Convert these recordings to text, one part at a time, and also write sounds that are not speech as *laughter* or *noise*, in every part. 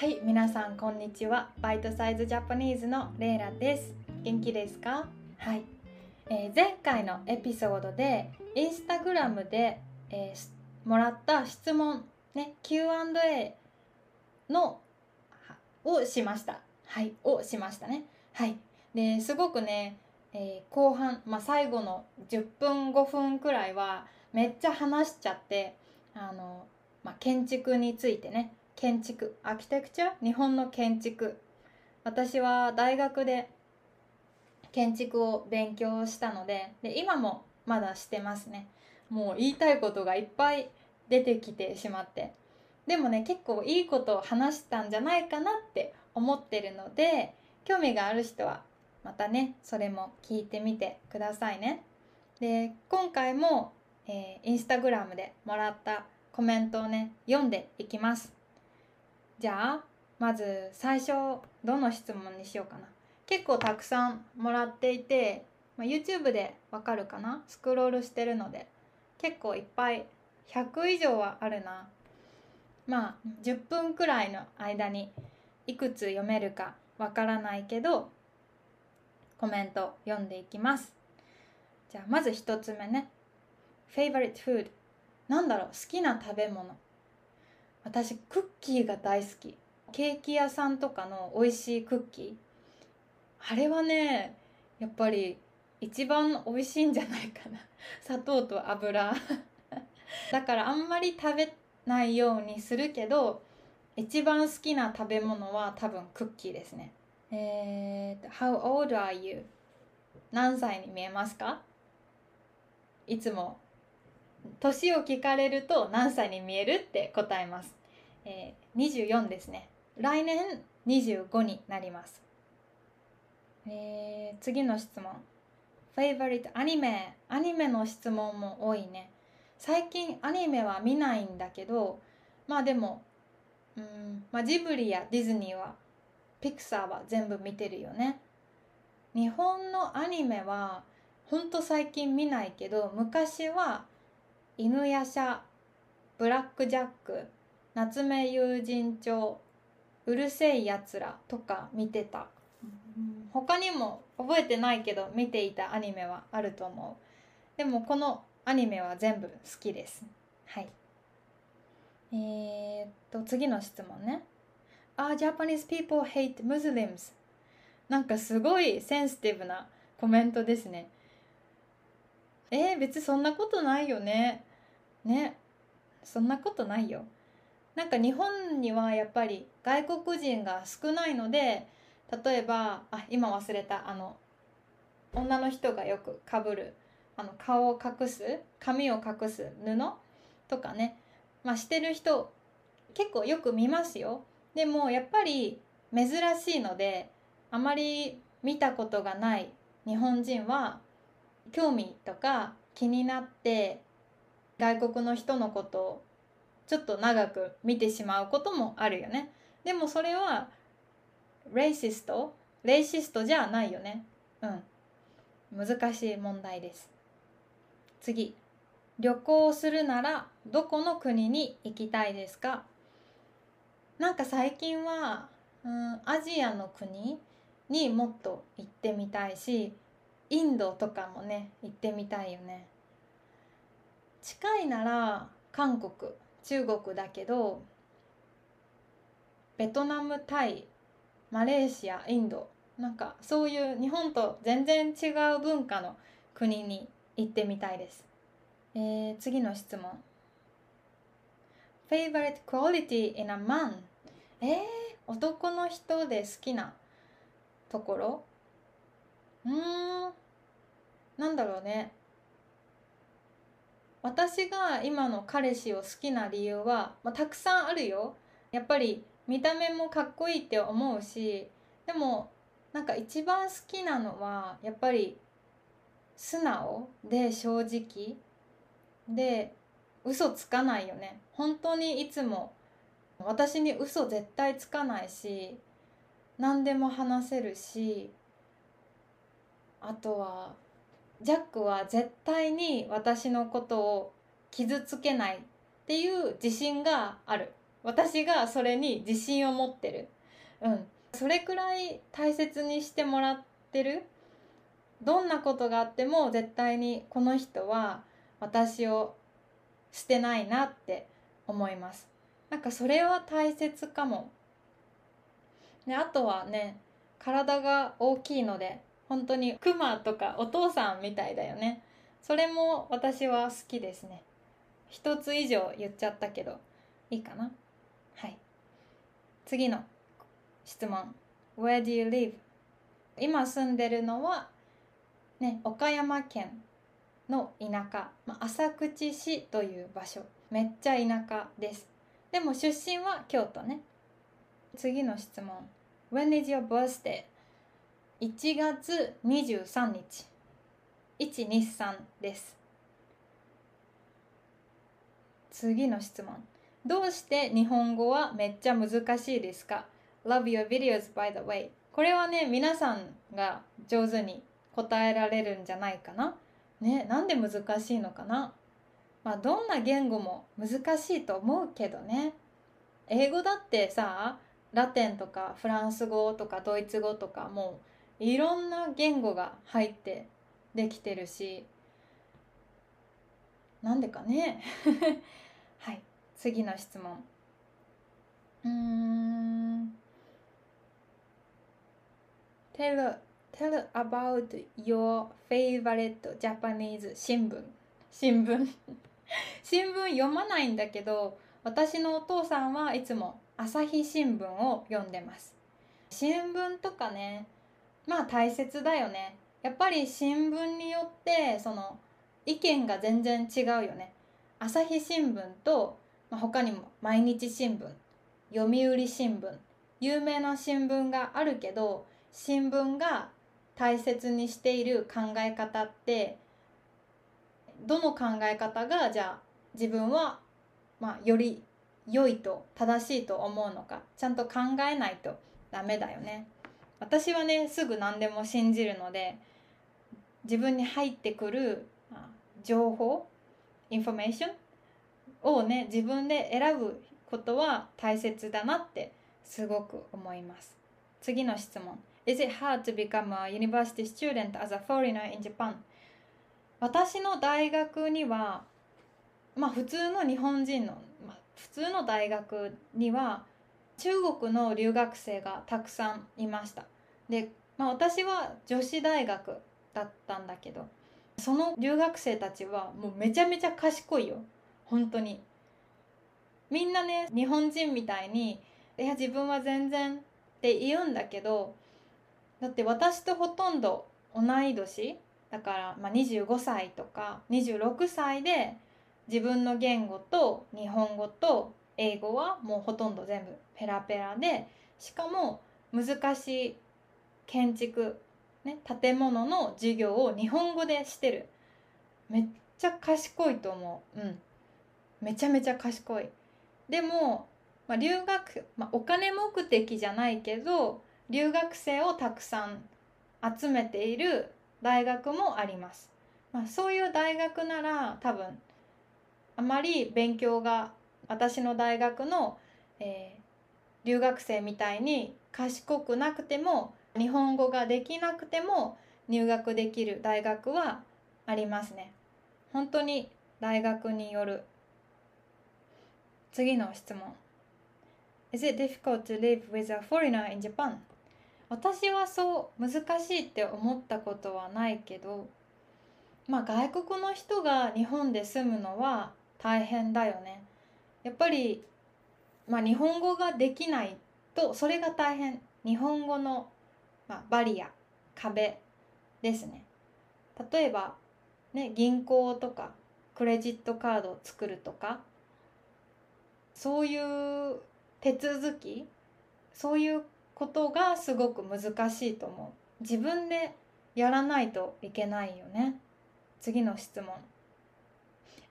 はい皆さんこんにちは。バイトサイズジャパニーズのレイラです。元気ですか？はい、えー、前回のエピソードでインスタグラムで、えー、もらった質問ね Q&A のをしました。はいをしましたね。はい。ですごくね、えー、後半、まあ、最後の10分5分くらいはめっちゃ話しちゃってあの、まあ、建築についてね。建築アーキテクチャ日本の建築。私は大学で建築を勉強したのでで今もまだしてますね。もう言いたいことがいっぱい出てきてしまって。でもね結構いいことを話したんじゃないかなって思ってるので興味がある人はまたねそれも聞いてみてくださいね。で今回も、えー、インスタグラムでもらったコメントをね読んでいきます。じゃあまず最初どの質問にしようかな。結構たくさんもらっていて、まあ、YouTube でわかるかな？スクロールしてるので。結構いっぱい100以上はあるな。まあ10分くらいの間にいくつ読めるかわからないけどコメント読んでいきます。じゃあまず1つ目ね。Favorite food なんだろう？好きな食べ物。私クッキーが大好き。ケーキ屋さんとかの美味しいクッキー。あれはねやっぱり一番美味しいんじゃないかな。*laughs* 砂糖と油。*laughs* だからあんまり食べないようにするけど一番好きな食べ物は多分クッキーですね。えー、How old are you? 何歳に見えますか？いつも。年を聞かれると何歳に見えるって答えます。えー、24ですね。来年25になります、えー、次の質問。Favorite アニメアニメの質問も多いね。最近アニメは見ないんだけどまあでもうん、まあ、ジブリやディズニーはピクサーは全部見てるよね。日本のアニメはほんと最近見ないけど昔は犬夜叉ブラック・ジャック夏目友人帳うるせえやつらとか見てた、他にも覚えてないけど見ていたアニメはあると思う。でもこのアニメは全部好きです。はい。えー、っと次の質問ね。あ、Japanese people hate Muslims なんかすごいセンシティブなコメントですね。えー、別にそんなことないよね。ね。そんなことないよなんか日本にはやっぱり外国人が少ないので例えばあ今忘れたあの女の人がよくかぶるあの顔を隠す髪を隠す布とかね、まあ、してる人結構よく見ますよ。でもやっぱり珍しいのであまり見たことがない日本人は興味とか気になって外国の人のことをちょっと長く見てしまうこともあるよね。でもそれはレイシストレイシストじゃないよね。うん。難しい問題です。次。旅行するならどこの国に行きたいですか？なんか最近は、うん、アジアの国にもっと行ってみたいしインドとかもね行ってみたいよね。近いなら韓国。中国だけどベトナムタイマレーシアインドなんかそういう日本と全然違う文化の国に行ってみたいです、えー、次の質問。Favorite quality in a man? えー、男の人で好きなところ？うーんなんだろうね。私が今の彼氏を好きな理由は、まあ、たくさんあるよ。やっぱり見た目もかっこいいって思うしでもなんか一番好きなのはやっぱり素直で正直。で嘘つかないよね。本当にいつも私に嘘絶対つかないし何でも話せるしあとはジャックは絶対に私のことを傷つけないっていう自信がある。私がそれに自信を持ってる。うん。それくらい大切にしてもらってる。どんなことがあっても絶対にこの人は私を捨てないなって思います。なんかそれは大切かも。であとはね体が大きいので本当にクマとかお父さんみたいだよね。それも私は好きですね。一つ以上言っちゃったけどいいかな？はい。次の質問。Where do you live? 今住んでるのはね岡山県の田舎、まあ、浅口市という場所。めっちゃ田舎です。でも出身は京都ね。次の質問。When is your birthday? 1月23日。123です。次の質問。どうして日本語はめっちゃ難しいですか？Love your videos by the way これはね皆さんが上手に答えられるんじゃないかな。ねなんで難しいのかな？まあどんな言語も難しいと思うけどね。英語だってさラテンとかフランス語とかドイツ語とかもういろんな言語が入ってできてるしなんでかね？*laughs* はい次の質問。うーん。Tell, tell about your favorite Japanese 新聞。新聞？*laughs* 新聞読まないんだけど私のお父さんはいつも朝日新聞を読んでます。新聞とかねまあ大切だよねやっぱり新聞によってその意見が全然違うよね朝日新聞と、まあ、他にも毎日新聞読売新聞有名な新聞があるけど新聞が大切にしている考え方ってどの考え方がじゃあ自分は、まあ、より良いと正しいと思うのかちゃんと考えないとダメだよね。私はねすぐ何でも信じるので自分に入ってくる情報インフォメーションをね自分で選ぶことは大切だなってすごく思います次の質問 Is it hard to become a university student as a foreigner in Japan? 私の大学にはまあ普通の日本人の、まあ、普通の大学には中国の留学生がたくさんいました。で、まあ、私は女子大学だったんだけどその留学生たちはもうめちゃめちゃ賢いよ。本当に。みんなね日本人みたいに「いや自分は全然」って言うんだけどだって私とほとんど同い年だから、まあ、25歳とか26歳で自分の言語と日本語と英語はもうほとんど全部ペラペラでしかも難しい建築ね、建物の授業を日本語でしてる。めっちゃ賢いと思う。うん。めちゃめちゃ賢い。でも、まあ、留学、まあ、お金目的じゃないけど留学生をたくさん集めている大学もあります、まあ、そういう大学なら多分あまり勉強が私の大学の、えー、留学生みたいに賢くなくても日本語ができなくても入学できる大学はありますね。本当に大学による。次の質問。Is it difficult to live with a foreigner in Japan? 私はそう難しいって思ったことはないけどまあ外国の人が日本で住むのは大変だよね。やっぱりまあ日本語ができないとそれが大変。日本語のまあ、バリア壁ですね。例えば、ね、銀行とかクレジットカードを作るとかそういう手続きそういうことがすごく難しいと思う。自分でやらないといけないよね。次の質問。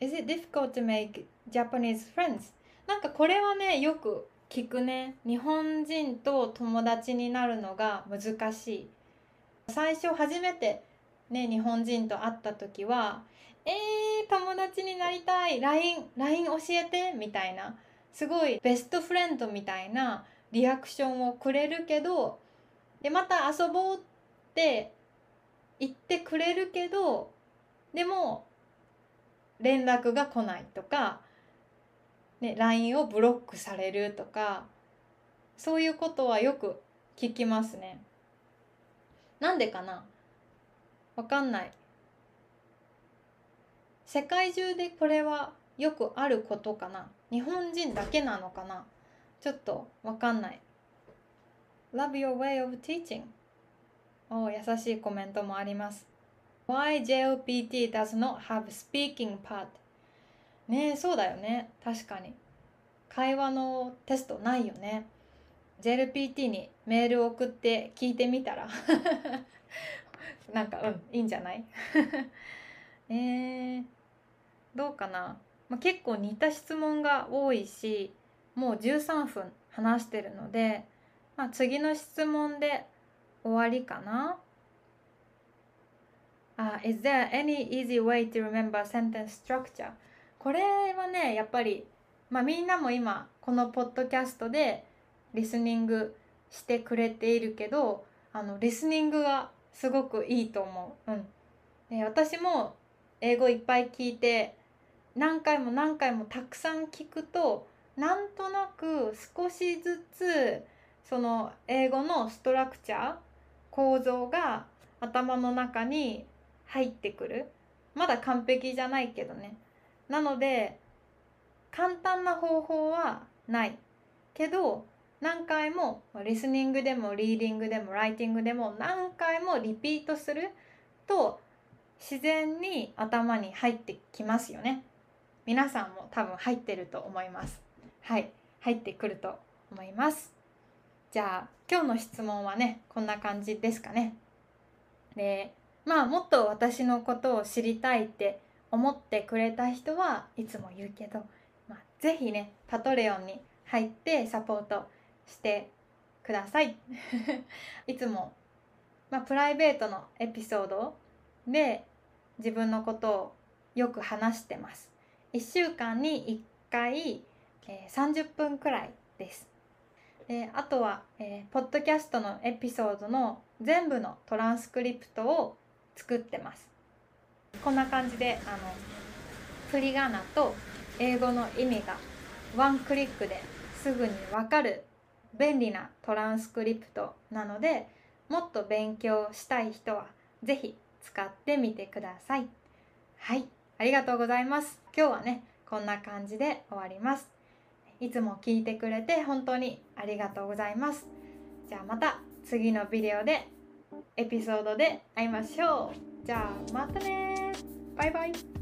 Is it difficult to make Japanese friends? なんかこれはねよく聞くね。日本人と友達になるのが難しい。最初初めてね日本人と会った時は「えー、友達になりたい。LINE, LINE 教えて」みたいな。すごいベストフレンドみたいなリアクションをくれるけどでまた遊ぼうって言ってくれるけどでも連絡が来ないとか、ね、LINE をブロックされるとかそういうことはよく聞きますね。なんでかな？わかんない。世界中でこれはよくあることかな？日本人だけなのかな？ちょっとわかんない。Love your way of teaching. お優しいコメントもあります。Why JLPT does not have speaking part? ねえ、そうだよね。確かに。会話のテストないよね。JLPT にメールを送って聞いてみたら *laughs* なんかうんいいんじゃない？*laughs* えー、どうかな、まあ、結構似た質問が多いしもう13分話してるので、まあ、次の質問で終わりかな、uh, Is there any easy way to remember sentence structure? これはねやっぱり、まあ、みんなも今このポッドキャストでリスニングしてくれているけどあのリスニングがすごくいいと思う。うん、で私も英語いっぱい聞いて何回も何回もたくさん聞くとなんとなく少しずつその英語のストラクチャー構造が頭の中に入ってくる？まだ完璧じゃないけどね。なので簡単な方法はない。けど何回もリスニングでもリーディングでもライティングでも何回もリピートすると自然に頭に入ってきますよね。皆さんも多分入ってると思います。はい。入ってくると思います。じゃあ今日の質問はねこんな感じですかね。でまあもっと私のことを知りたいって思ってくれた人はいつも言うけど、まあ、是非ねパトレオンに入ってサポートしてください。*laughs* いつも、まあ、プライベートのエピソードで自分のことをよく話してます。1週間に1回、えー、30分くらいです。であとは、えー、ポッドキャストのエピソードの全部のトランスクリプトを作ってます。こんな感じであの振り仮名と英語の意味がワンクリックですぐにわかる便利なトランスクリプトなのでもっと勉強したい人は是非使ってみてください。はい。ありがとうございます。今日はねこんな感じで終わります。いつも聞いてくれて本当にありがとうございます。じゃあまた次のビデオでエピソードで会いましょう。じゃあまたねバイバイ。